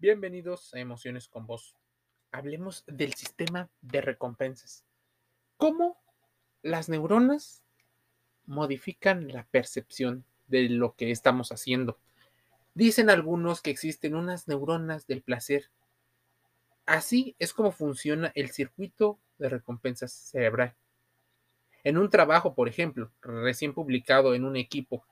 Bienvenidos a Emociones con Vos. Hablemos del sistema de recompensas. ¿Cómo las neuronas modifican la percepción de lo que estamos haciendo? Dicen algunos que existen unas neuronas del placer. Así es como funciona el circuito de recompensas cerebral. En un trabajo, por ejemplo, recién publicado en un equipo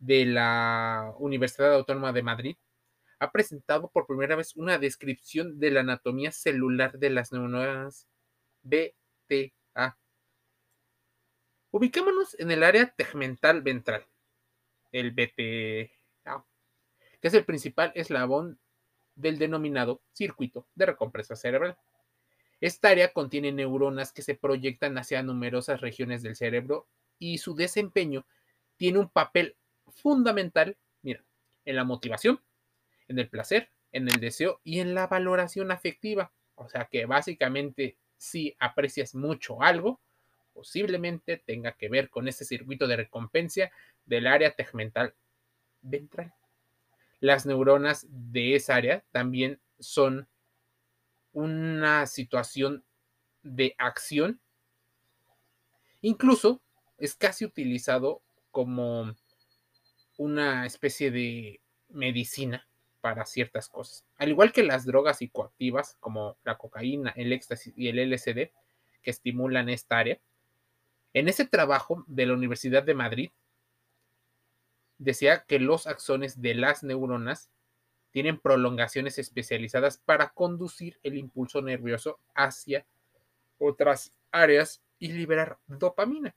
de la Universidad Autónoma de Madrid, ha presentado por primera vez una descripción de la anatomía celular de las neuronas BTA. Ubicémonos en el área tegmental ventral, el BTA, que es el principal eslabón del denominado circuito de recompresa cerebral. Esta área contiene neuronas que se proyectan hacia numerosas regiones del cerebro y su desempeño tiene un papel fundamental, mira, en la motivación, en el placer, en el deseo y en la valoración afectiva. O sea que básicamente si aprecias mucho algo, posiblemente tenga que ver con ese circuito de recompensa del área tegmental ventral. Las neuronas de esa área también son una situación de acción. Incluso es casi utilizado como una especie de medicina para ciertas cosas. Al igual que las drogas psicoactivas como la cocaína, el éxtasis y el LSD, que estimulan esta área, en ese trabajo de la Universidad de Madrid decía que los axones de las neuronas tienen prolongaciones especializadas para conducir el impulso nervioso hacia otras áreas y liberar dopamina,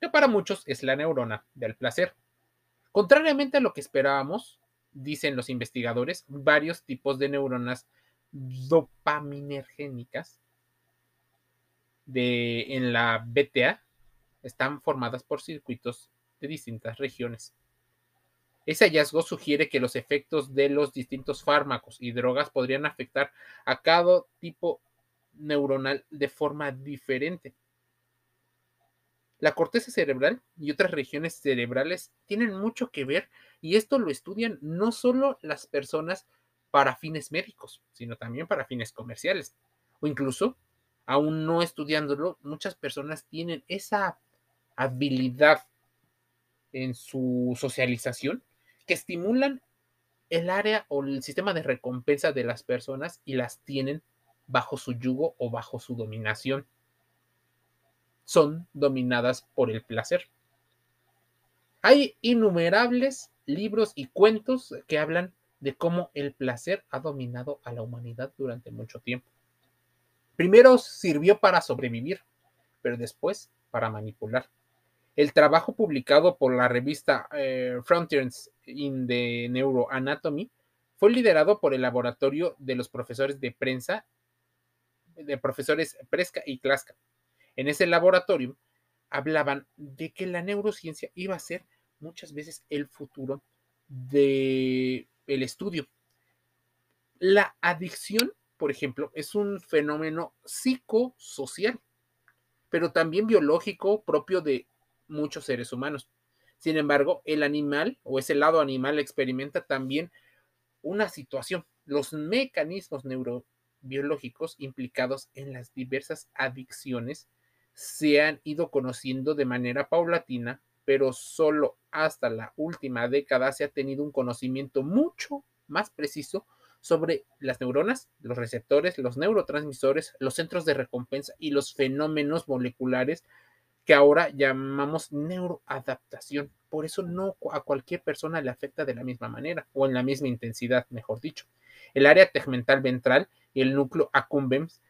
que para muchos es la neurona del placer. Contrariamente a lo que esperábamos, dicen los investigadores, varios tipos de neuronas dopaminergénicas de, en la BTA están formadas por circuitos de distintas regiones. Ese hallazgo sugiere que los efectos de los distintos fármacos y drogas podrían afectar a cada tipo neuronal de forma diferente. La corteza cerebral y otras regiones cerebrales tienen mucho que ver y esto lo estudian no solo las personas para fines médicos, sino también para fines comerciales. O incluso, aún no estudiándolo, muchas personas tienen esa habilidad en su socialización que estimulan el área o el sistema de recompensa de las personas y las tienen bajo su yugo o bajo su dominación son dominadas por el placer. Hay innumerables libros y cuentos que hablan de cómo el placer ha dominado a la humanidad durante mucho tiempo. Primero sirvió para sobrevivir, pero después para manipular. El trabajo publicado por la revista eh, Frontiers in the Neuroanatomy fue liderado por el laboratorio de los profesores de prensa, de profesores Presca y Klaska, en ese laboratorio hablaban de que la neurociencia iba a ser muchas veces el futuro del el estudio. La adicción, por ejemplo, es un fenómeno psicosocial, pero también biológico propio de muchos seres humanos. Sin embargo, el animal o ese lado animal experimenta también una situación. Los mecanismos neurobiológicos implicados en las diversas adicciones se han ido conociendo de manera paulatina, pero solo hasta la última década se ha tenido un conocimiento mucho más preciso sobre las neuronas, los receptores, los neurotransmisores, los centros de recompensa y los fenómenos moleculares que ahora llamamos neuroadaptación. Por eso no a cualquier persona le afecta de la misma manera o en la misma intensidad, mejor dicho. El área tegmental ventral y el núcleo accumbens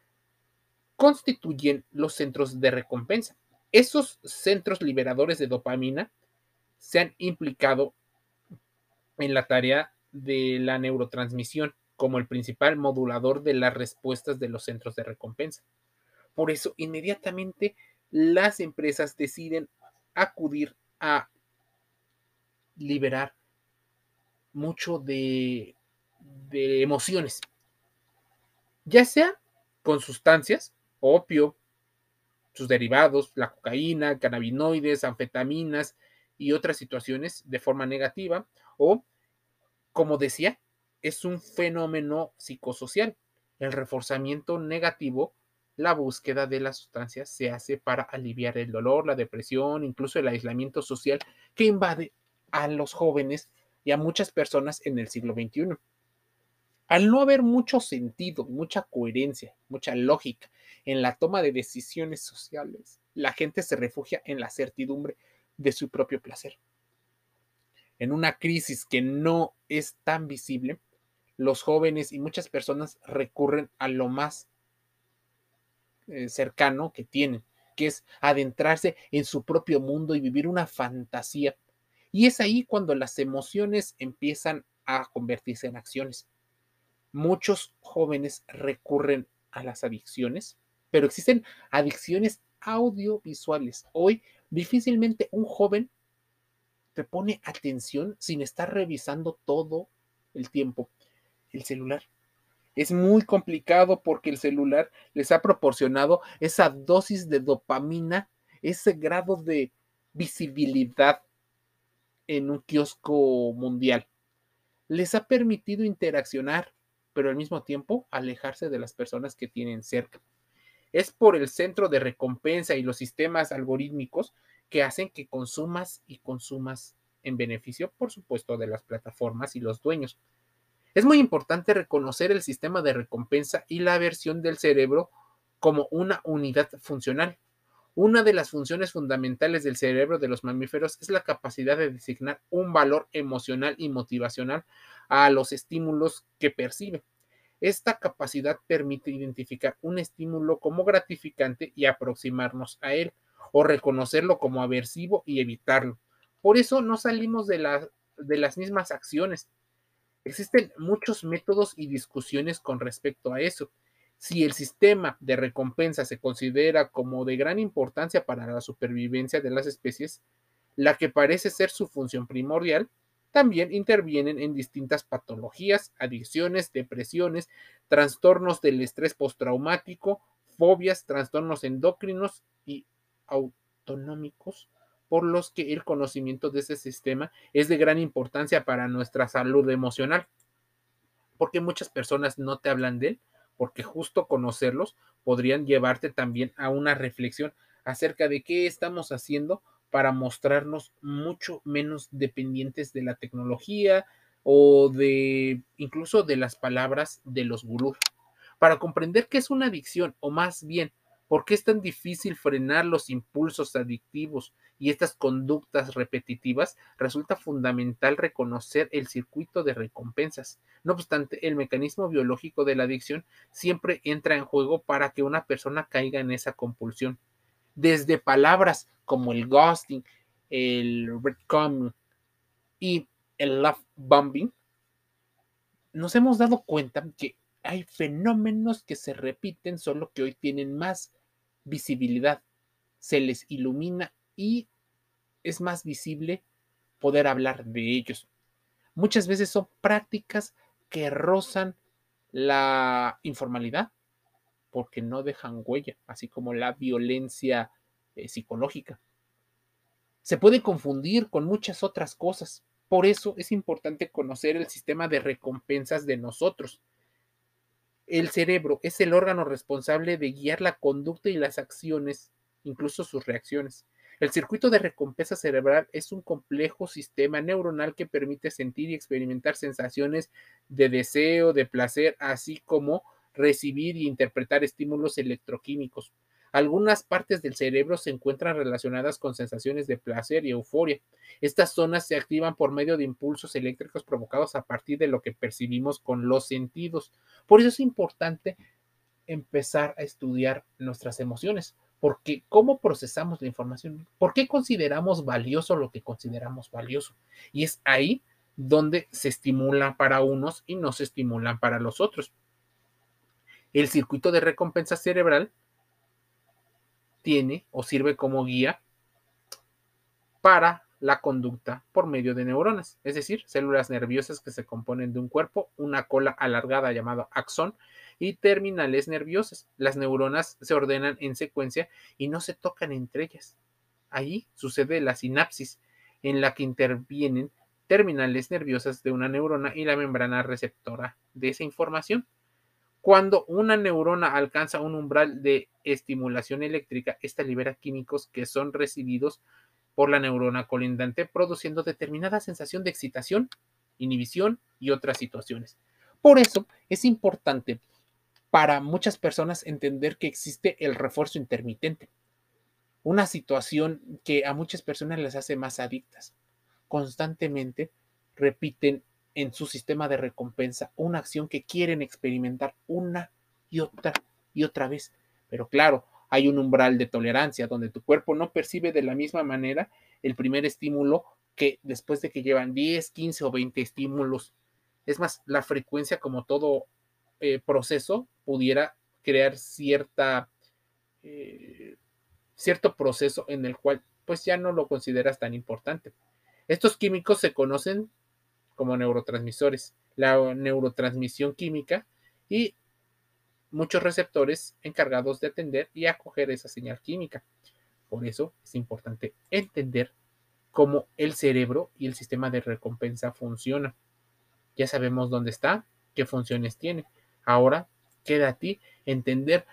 constituyen los centros de recompensa. Esos centros liberadores de dopamina se han implicado en la tarea de la neurotransmisión como el principal modulador de las respuestas de los centros de recompensa. Por eso, inmediatamente las empresas deciden acudir a liberar mucho de, emociones, ya sea con sustancias opio, sus derivados, la cocaína, cannabinoides, anfetaminas y otras situaciones de forma negativa o, como decía, es un fenómeno psicosocial. El reforzamiento negativo, la búsqueda de las sustancias se hace para aliviar el dolor, la depresión, incluso el aislamiento social que invade a los jóvenes y a muchas personas en el siglo XXI. Al no haber mucho sentido, mucha coherencia, mucha lógica en la toma de decisiones sociales, la gente se refugia en la certidumbre de su propio placer. En una crisis que no es tan visible, los jóvenes y muchas personas recurren a lo más eh, cercano que tienen, que es adentrarse en su propio mundo y vivir una fantasía. Y es ahí cuando las emociones empiezan a convertirse en acciones. Muchos jóvenes recurren a las adicciones, pero existen adicciones audiovisuales. Hoy difícilmente un joven te pone atención sin estar revisando todo el tiempo el celular. Es muy complicado porque el celular les ha proporcionado esa dosis de dopamina, ese grado de visibilidad en un kiosco mundial. Les ha permitido interaccionar, pero al mismo tiempo alejarse de las personas que tienen cerca. Es por el centro de recompensa y los sistemas algorítmicos que hacen que consumas y consumas en beneficio, por supuesto, de las plataformas y los dueños. Es muy importante reconocer el sistema de recompensa y la aversión del cerebro como una unidad funcional. Una de las funciones fundamentales del cerebro de los mamíferos es la capacidad de designar un valor emocional y motivacional a los estímulos que percibe. Esta capacidad permite identificar un estímulo como gratificante y aproximarnos a él, o reconocerlo como aversivo y evitarlo. Por eso no salimos de, de las mismas acciones. Existen muchos métodos y discusiones con respecto a eso. Si el sistema de recompensa se considera como de gran importancia para la supervivencia de las especies, la que parece ser su función primordial, también intervienen en distintas patologías, adicciones, depresiones, trastornos del estrés postraumático, fobias, trastornos endocrinos y autonómicos, por los que el conocimiento de ese sistema es de gran importancia para nuestra salud emocional. Porque muchas personas no te hablan de él, porque justo conocerlos podrían llevarte también a una reflexión acerca de qué estamos haciendo para mostrarnos mucho menos dependientes de la tecnología o de incluso de las palabras de los gurús. Para comprender qué es una adicción o más bien ¿Por qué es tan difícil frenar los impulsos adictivos y estas conductas repetitivas? Resulta fundamental reconocer el circuito de recompensas. No obstante, el mecanismo biológico de la adicción siempre entra en juego para que una persona caiga en esa compulsión. Desde palabras como el ghosting, el breadcrumbing y el love bombing, nos hemos dado cuenta que hay fenómenos que se repiten, solo que hoy tienen más visibilidad, se les ilumina y es más visible poder hablar de ellos. Muchas veces son prácticas que rozan la informalidad porque no dejan huella, así como la violencia eh, psicológica. Se puede confundir con muchas otras cosas. Por eso es importante conocer el sistema de recompensas de nosotros. El cerebro es el órgano responsable de guiar la conducta y las acciones, incluso sus reacciones. El circuito de recompensa cerebral es un complejo sistema neuronal que permite sentir y experimentar sensaciones de deseo, de placer, así como recibir y interpretar estímulos electroquímicos. Algunas partes del cerebro se encuentran relacionadas con sensaciones de placer y euforia. Estas zonas se activan por medio de impulsos eléctricos provocados a partir de lo que percibimos con los sentidos. Por eso es importante empezar a estudiar nuestras emociones, porque cómo procesamos la información, por qué consideramos valioso lo que consideramos valioso. Y es ahí donde se estimula para unos y no se estimulan para los otros. El circuito de recompensa cerebral tiene o sirve como guía para la conducta por medio de neuronas, es decir, células nerviosas que se componen de un cuerpo, una cola alargada llamada axón y terminales nerviosas. Las neuronas se ordenan en secuencia y no se tocan entre ellas. Ahí sucede la sinapsis, en la que intervienen terminales nerviosas de una neurona y la membrana receptora de esa información. Cuando una neurona alcanza un umbral de estimulación eléctrica, esta libera químicos que son recibidos por la neurona colindante, produciendo determinada sensación de excitación, inhibición y otras situaciones. Por eso es importante para muchas personas entender que existe el refuerzo intermitente, una situación que a muchas personas les hace más adictas. Constantemente repiten en su sistema de recompensa una acción que quieren experimentar una y otra y otra vez. Pero claro, hay un umbral de tolerancia donde tu cuerpo no percibe de la misma manera el primer estímulo que después de que llevan 10, 15 o 20 estímulos. Es más, la frecuencia como todo eh, proceso pudiera crear cierta, eh, cierto proceso en el cual pues ya no lo consideras tan importante. Estos químicos se conocen como neurotransmisores, la neurotransmisión química y muchos receptores encargados de atender y acoger esa señal química. Por eso es importante entender cómo el cerebro y el sistema de recompensa funcionan. Ya sabemos dónde está, qué funciones tiene. Ahora queda a ti entender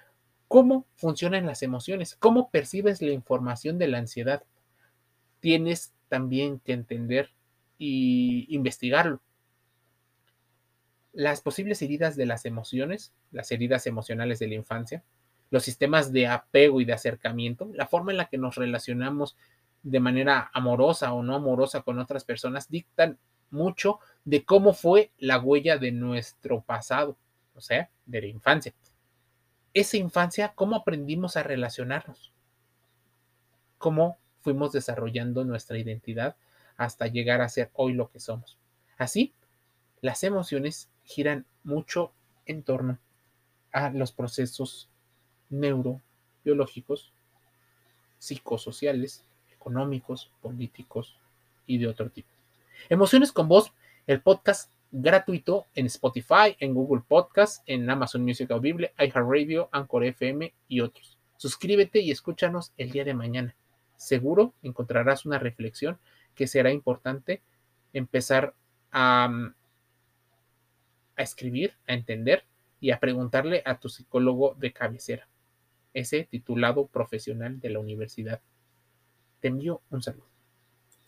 cómo funcionan las emociones, cómo percibes la información de la ansiedad. Tienes también que entender y investigarlo. Las posibles heridas de las emociones, las heridas emocionales de la infancia, los sistemas de apego y de acercamiento, la forma en la que nos relacionamos de manera amorosa o no amorosa con otras personas, dictan mucho de cómo fue la huella de nuestro pasado, o sea, de la infancia. Esa infancia, ¿cómo aprendimos a relacionarnos? ¿Cómo fuimos desarrollando nuestra identidad hasta llegar a ser hoy lo que somos? Así, las emociones giran mucho en torno a los procesos neurobiológicos, psicosociales, económicos, políticos y de otro tipo. Emociones con voz, el podcast gratuito en Spotify, en Google Podcast, en Amazon Music Audible, iHeartRadio, Anchor FM y otros. Suscríbete y escúchanos el día de mañana. Seguro encontrarás una reflexión que será importante empezar a, a escribir, a entender y a preguntarle a tu psicólogo de cabecera, ese titulado profesional de la universidad. Te envío un saludo.